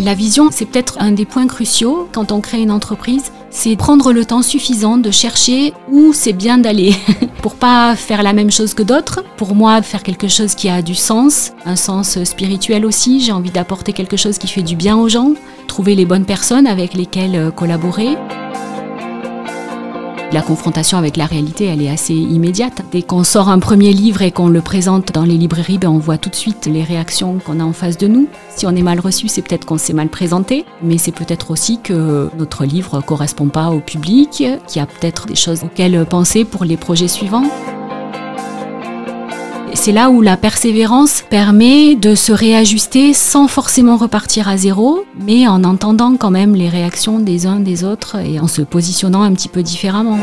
La vision, c'est peut-être un des points cruciaux quand on crée une entreprise, c'est prendre le temps suffisant de chercher où c'est bien d'aller pour pas faire la même chose que d'autres. Pour moi, faire quelque chose qui a du sens, un sens spirituel aussi. J'ai envie d'apporter quelque chose qui fait du bien aux gens, trouver les bonnes personnes avec lesquelles euh, collaborer. La confrontation avec la réalité, elle est assez immédiate. Dès qu'on sort un premier livre et qu'on le présente dans les librairies, ben on voit tout de suite les réactions qu'on a en face de nous. Si on est mal reçu, c'est peut-être qu'on s'est mal présenté, mais c'est peut-être aussi que notre livre correspond pas au public, qu'il y a peut-être des choses auxquelles penser pour les projets suivants. C'est là où la persévérance permet de se réajuster sans forcément repartir à zéro, mais en entendant quand même les réactions des uns des autres et en se positionnant un petit peu différemment.